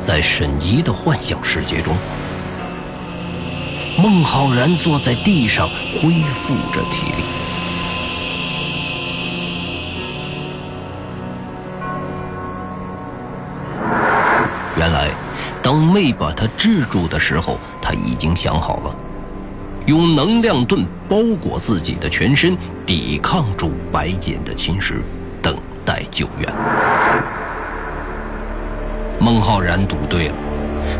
在沈怡的幻想世界中，孟浩然坐在地上恢复着体力。原来，当妹把他制住的时候，他已经想好了，用能量盾包裹自己的全身，抵抗住白剑的侵蚀，等待救援。孟浩然赌对了，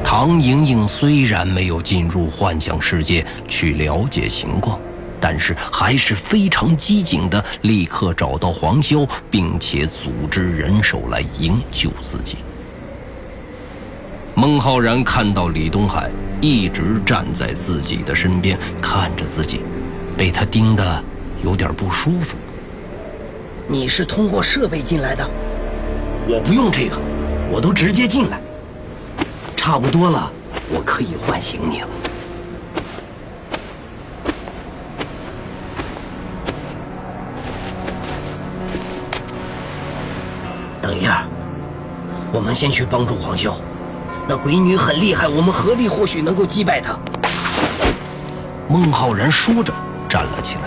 唐莹莹虽然没有进入幻想世界去了解情况，但是还是非常机警的，立刻找到黄潇，并且组织人手来营救自己。孟浩然看到李东海一直站在自己的身边看着自己，被他盯得有点不舒服。你是通过设备进来的？我不用这个，我都直接进来。差不多了，我可以唤醒你了。等一下，我们先去帮助黄潇。那鬼女很厉害，我们合力或许能够击败她。孟浩然说着，站了起来。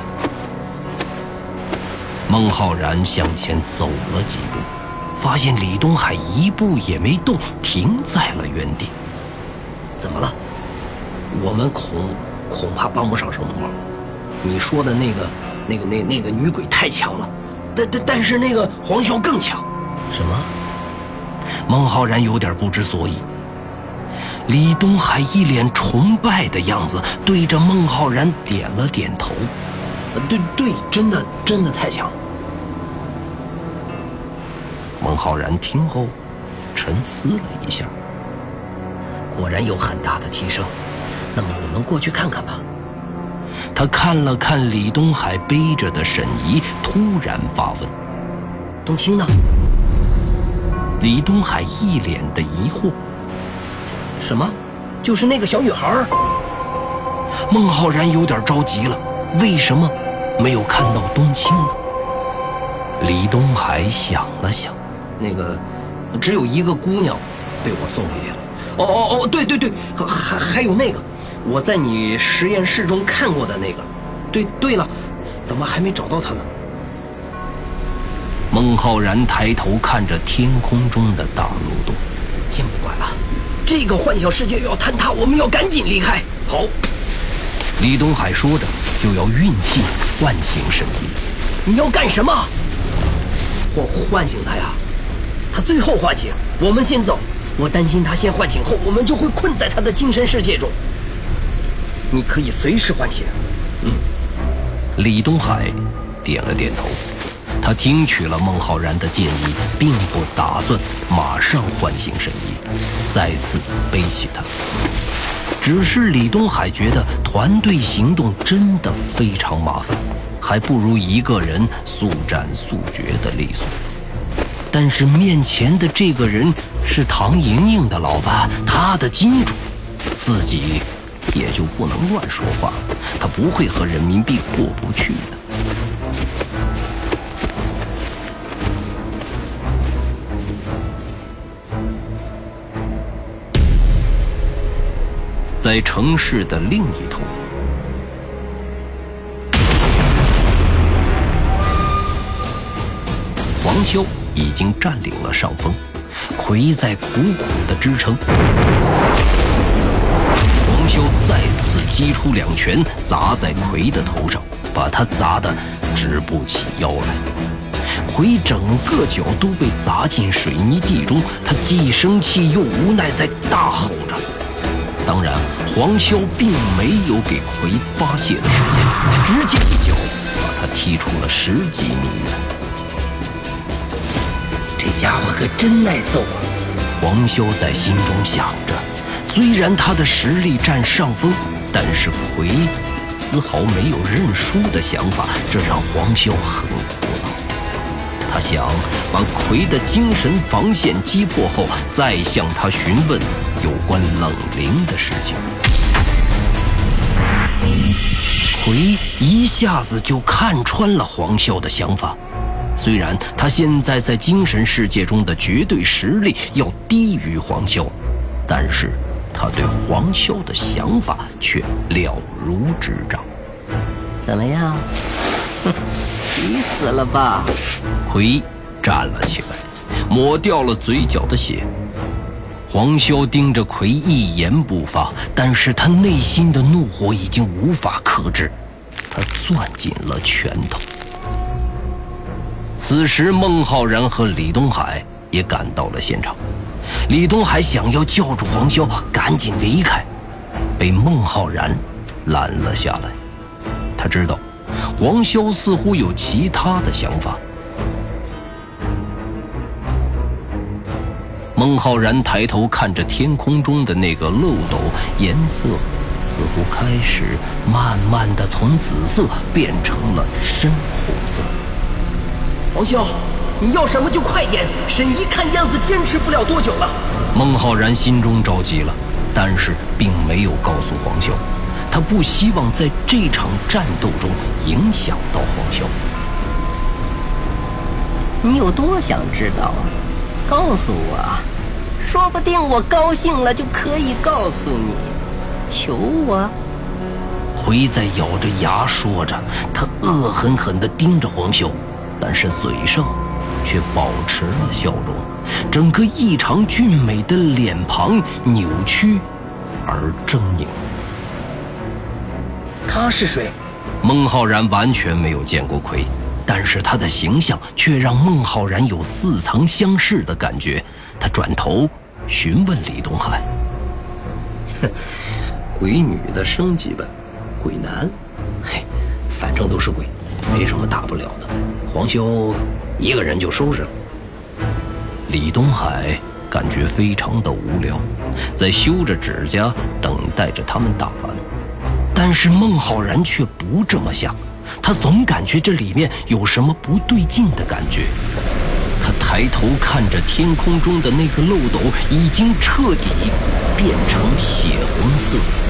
孟浩然向前走了几步，发现李东海一步也没动，停在了原地。怎么了？我们恐恐怕帮不上什么忙。你说的那个、那个、那那个女鬼太强了，但但但是那个黄潇更强。什么？孟浩然有点不知所以。李东海一脸崇拜的样子，对着孟浩然点了点头：“对对，真的真的太强了。”孟浩然听后，沉思了一下：“果然有很大的提升。那么我们过去看看吧。”他看了看李东海背着的沈怡，突然发问：“冬青呢？”李东海一脸的疑惑。什么？就是那个小女孩。孟浩然有点着急了，为什么没有看到冬青呢？李东海想了想，那个只有一个姑娘被我送回去了。哦哦哦，对对对，还还有那个我在你实验室中看过的那个。对对了，怎么还没找到他呢？孟浩然抬头看着天空中的大漏洞，先不管了。这个幻想世界要坍塌，我们要赶紧离开。好，李东海说着就要运气唤醒沈怡。你要干什么？我唤醒他呀！他最后唤醒，我们先走。我担心他先唤醒后，我们就会困在他的精神世界中。你可以随时唤醒。嗯，李东海点了点头。他听取了孟浩然的建议，并不打算马上唤醒神医，再次背起他。只是李东海觉得团队行动真的非常麻烦，还不如一个人速战速决的利索。但是面前的这个人是唐莹莹的老爸，他的金主，自己也就不能乱说话，他不会和人民币过不去的。在城市的另一头，黄潇已经占领了上风，葵在苦苦的支撑。黄潇再次击出两拳，砸在葵的头上，把他砸得直不起腰来。葵整个脚都被砸进水泥地中，他既生气又无奈，在大吼着。当然，黄潇并没有给葵发泄的时间，直接一脚把他踢出了十几米远。家伙可真耐揍啊！黄潇在心中想着。虽然他的实力占上风，但是葵丝毫没有认输的想法，这让黄潇很苦恼。他想把葵的精神防线击破后，再向他询问。有关冷灵的事情，葵一下子就看穿了黄潇的想法。虽然他现在在精神世界中的绝对实力要低于黄潇，但是他对黄潇的想法却了如指掌。怎么样？哼，急死了吧？奎站了起来，抹掉了嘴角的血。黄潇盯着奎一言不发，但是他内心的怒火已经无法克制，他攥紧了拳头。此时，孟浩然和李东海也赶到了现场。李东海想要叫住黄潇，赶紧离开，被孟浩然拦了下来。他知道，黄潇似乎有其他的想法。孟浩然抬头看着天空中的那个漏斗，颜色似乎开始慢慢的从紫色变成了深红色。黄潇，你要什么就快点！沈怡看样子坚持不了多久了。孟浩然心中着急了，但是并没有告诉黄潇，他不希望在这场战斗中影响到黄潇。你有多想知道啊？告诉我，说不定我高兴了就可以告诉你。求我。回在咬着牙说着，他恶狠狠地盯着黄潇。但是嘴上却保持了笑容，整个异常俊美的脸庞扭曲而狰狞。他是谁？孟浩然完全没有见过奎，但是他的形象却让孟浩然有似曾相识的感觉。他转头询问李东海：“哼鬼女的升级版，鬼男，嘿，反正都是鬼。”没什么大不了的，黄修一个人就收拾了。李东海感觉非常的无聊，在修着指甲，等待着他们打完。但是孟浩然却不这么想，他总感觉这里面有什么不对劲的感觉。他抬头看着天空中的那个漏斗，已经彻底变成血红色。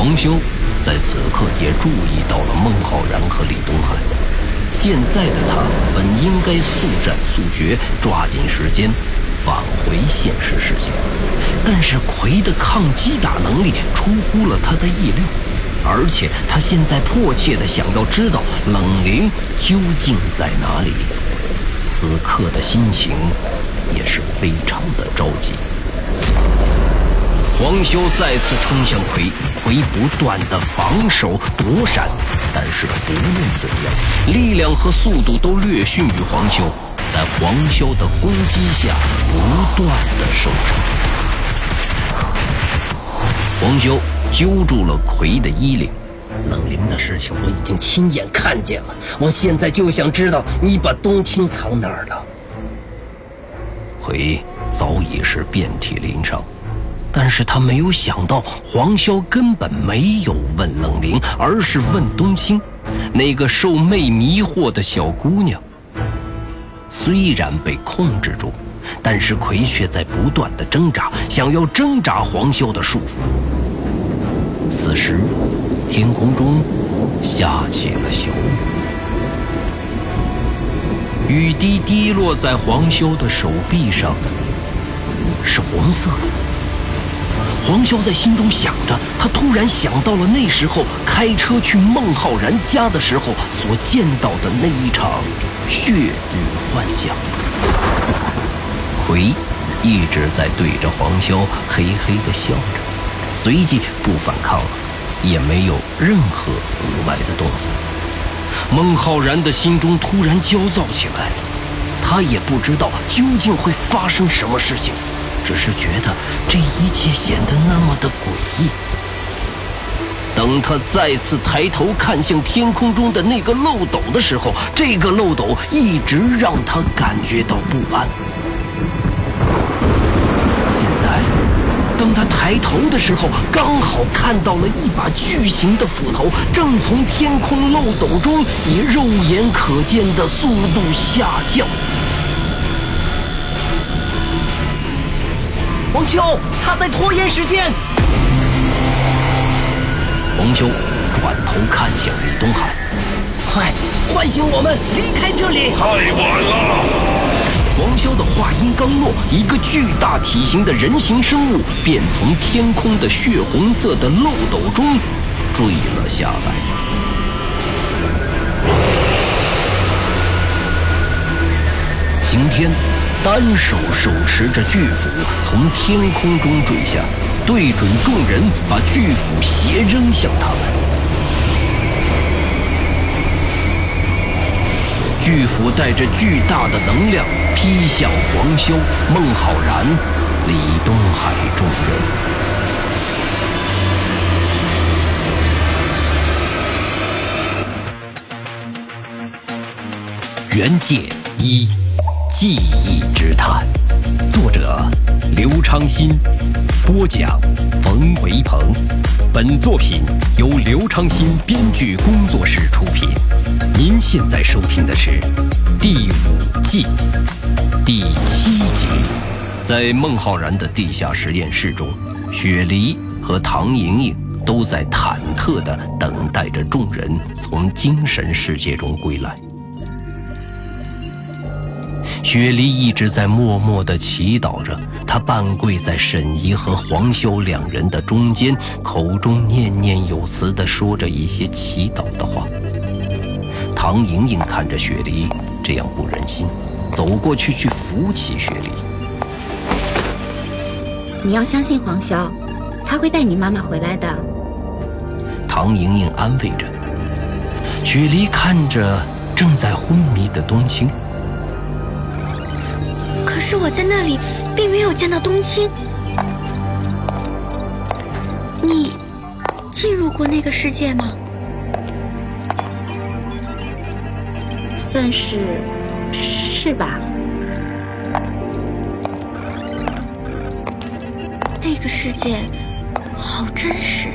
黄修在此刻也注意到了孟浩然和李东海。现在的他本应该速战速决，抓紧时间返回现实世界，但是葵的抗击打能力出乎了他的意料，而且他现在迫切的想要知道冷灵究竟在哪里，此刻的心情也是非常的着急。黄修再次冲向葵，葵不断的防守躲闪，但是不论怎样，力量和速度都略逊于黄修，在黄修的攻击下不断的受伤。黄修揪住了葵的衣领，冷灵的事情我已经亲眼看见了，我现在就想知道你把冬青藏哪儿了。葵早已是遍体鳞伤。但是他没有想到，黄潇根本没有问冷灵，而是问冬青，那个受魅迷惑的小姑娘。虽然被控制住，但是葵却在不断的挣扎，想要挣扎黄潇的束缚。此时，天空中下起了小雨，雨滴滴落在黄潇的手臂上，是红色的。黄潇在心中想着，他突然想到了那时候开车去孟浩然家的时候所见到的那一场血雨幻象。葵一直在对着黄潇嘿嘿的笑着，随即不反抗了，也没有任何额外的动作。孟浩然的心中突然焦躁起来，他也不知道究竟会发生什么事情。只是觉得这一切显得那么的诡异。等他再次抬头看向天空中的那个漏斗的时候，这个漏斗一直让他感觉到不安。现在，当他抬头的时候，刚好看到了一把巨型的斧头正从天空漏斗中以肉眼可见的速度下降。黄秋，他在拖延时间。黄秋转头看向李东海，快唤醒我们，离开这里！太晚了。黄潇的话音刚落，一个巨大体型的人形生物便从天空的血红色的漏斗中坠了下来。刑天单手手持着巨斧从天空中坠下，对准众人，把巨斧斜扔向他们。巨斧带着巨大的能量劈向黄修、孟浩然、李东海众人。原界一记忆之谈，作者刘昌新，播讲冯维鹏。本作品由刘昌新编剧工作室出品。您现在收听的是第五季第七集。在孟浩然的地下实验室中，雪梨和唐莹莹都在忐忑地等待着众人从精神世界中归来。雪梨一直在默默地祈祷着，她半跪在沈怡和黄修两人的中间，口中念念有词地说着一些祈祷的话。唐莹莹看着雪梨这样不忍心，走过去去扶起雪梨。你要相信黄潇，他会带你妈妈回来的。唐莹莹安慰着。雪梨看着正在昏迷的冬青。可是我在那里并没有见到冬青。你进入过那个世界吗？算是是吧。那个世界好真实，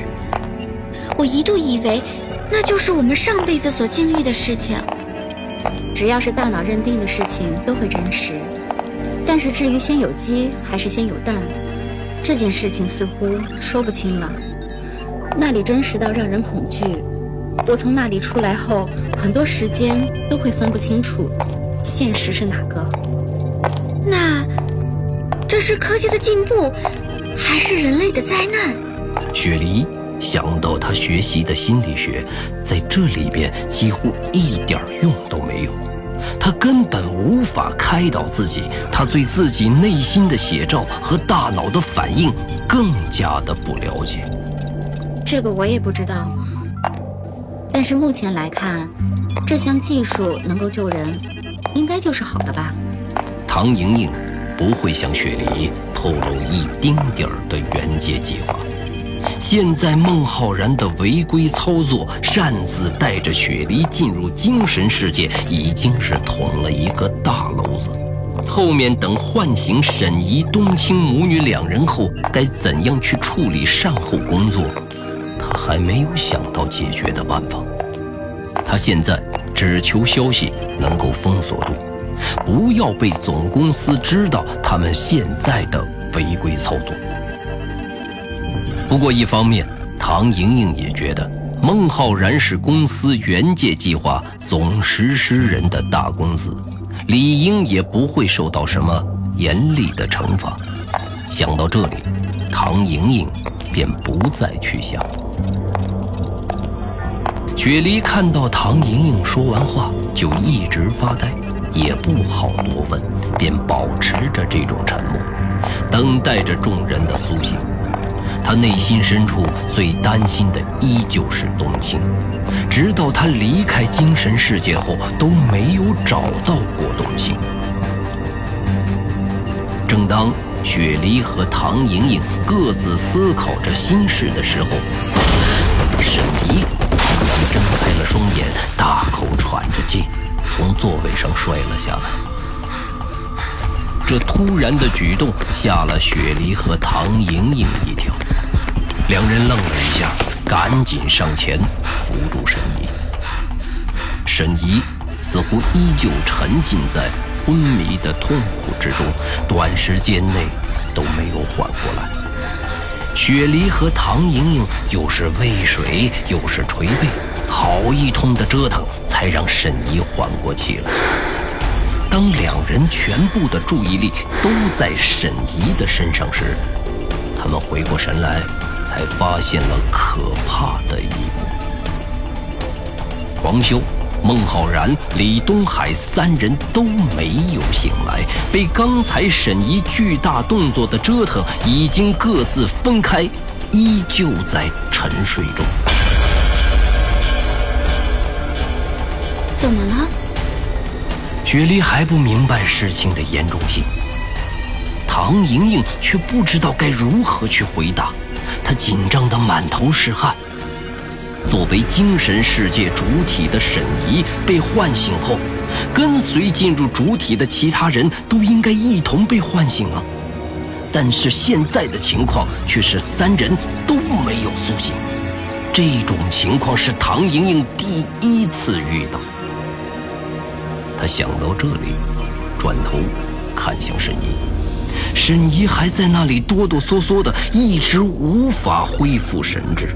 我一度以为那就是我们上辈子所经历的事情。只要是大脑认定的事情都会真实，但是至于先有鸡还是先有蛋，这件事情似乎说不清了。那里真实到让人恐惧。我从那里出来后，很多时间都会分不清楚，现实是哪个。那这是科技的进步，还是人类的灾难？雪梨想到她学习的心理学，在这里边几乎一点用都没有，她根本无法开导自己，他对自己内心的写照和大脑的反应更加的不了解。这个我也不知道。但是目前来看，这项技术能够救人，应该就是好的吧？唐莹莹不会向雪梨透露一丁点儿的原界计划。现在孟浩然的违规操作，擅自带着雪梨进入精神世界，已经是捅了一个大篓子。后面等唤醒沈怡、冬青母女两人后，该怎样去处理善后工作？他还没有想到解决的办法。他现在只求消息能够封锁住，不要被总公司知道他们现在的违规操作。不过一方面，唐莹莹也觉得孟浩然是公司原界计划总实施人的大公子，理应也不会受到什么严厉的惩罚。想到这里，唐莹莹便不再去想。雪梨看到唐莹莹说完话就一直发呆，也不好多问，便保持着这种沉默，等待着众人的苏醒。他内心深处最担心的依旧是冬青，直到他离开精神世界后都没有找到过冬青。正当雪梨和唐莹莹各自思考着心事的时候，沈怡。睁开了双眼，大口喘着气，从座位上摔了下来。这突然的举动吓了雪梨和唐莹莹一跳，两人愣了一下，赶紧上前扶住沈怡。沈怡似乎依旧沉浸在昏迷的痛苦之中，短时间内都没有缓过来。雪梨和唐莹莹又是喂水又是捶背，好一通的折腾，才让沈怡缓过气来。当两人全部的注意力都在沈怡的身上时，他们回过神来，才发现了可怕的一幕：黄修。孟浩然、李东海三人都没有醒来，被刚才沈怡巨大动作的折腾，已经各自分开，依旧在沉睡中。怎么了？雪梨还不明白事情的严重性，唐莹莹却不知道该如何去回答，她紧张得满头是汗。作为精神世界主体的沈怡被唤醒后，跟随进入主体的其他人都应该一同被唤醒啊。但是现在的情况却是三人都没有苏醒，这种情况是唐莹莹第一次遇到。她想到这里，转头看向沈怡，沈怡还在那里哆哆嗦嗦的，一直无法恢复神智。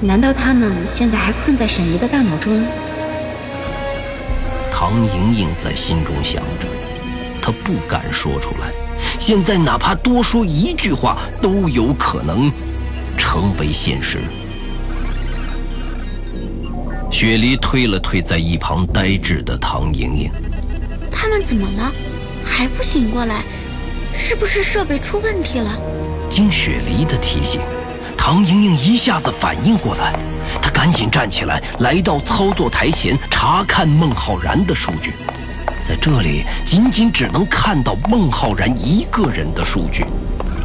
难道他们现在还困在沈怡的大脑中？唐莹莹在心中想着，她不敢说出来。现在哪怕多说一句话，都有可能成为现实。雪梨推了推在一旁呆滞的唐莹莹：“他们怎么了？还不醒过来？是不是设备出问题了？”经雪梨的提醒。唐莹莹一下子反应过来，她赶紧站起来，来到操作台前查看孟浩然的数据。在这里，仅仅只能看到孟浩然一个人的数据，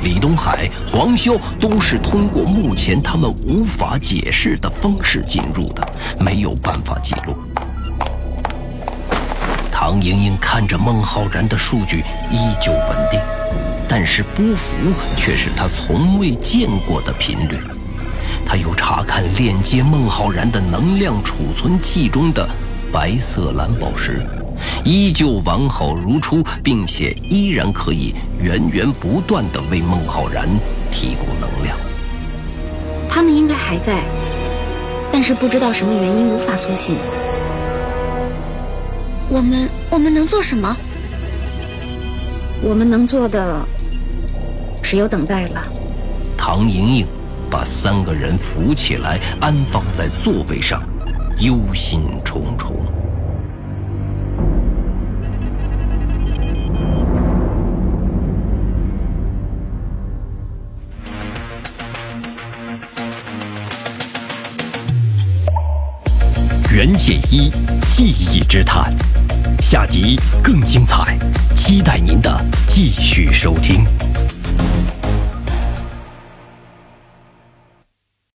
李东海、黄潇都是通过目前他们无法解释的方式进入的，没有办法记录。唐莹莹看着孟浩然的数据依旧稳定。但是波幅却是他从未见过的频率。他又查看链接孟浩然的能量储存器中的白色蓝宝石，依旧完好如初，并且依然可以源源不断的为孟浩然提供能量。他们应该还在，但是不知道什么原因无法苏醒。我们我们能做什么？我们能做的。只有等待了。唐莹莹把三个人扶起来，安放在座位上，忧心忡忡。袁解一记忆之谈，下集更精彩，期待您的继续收听。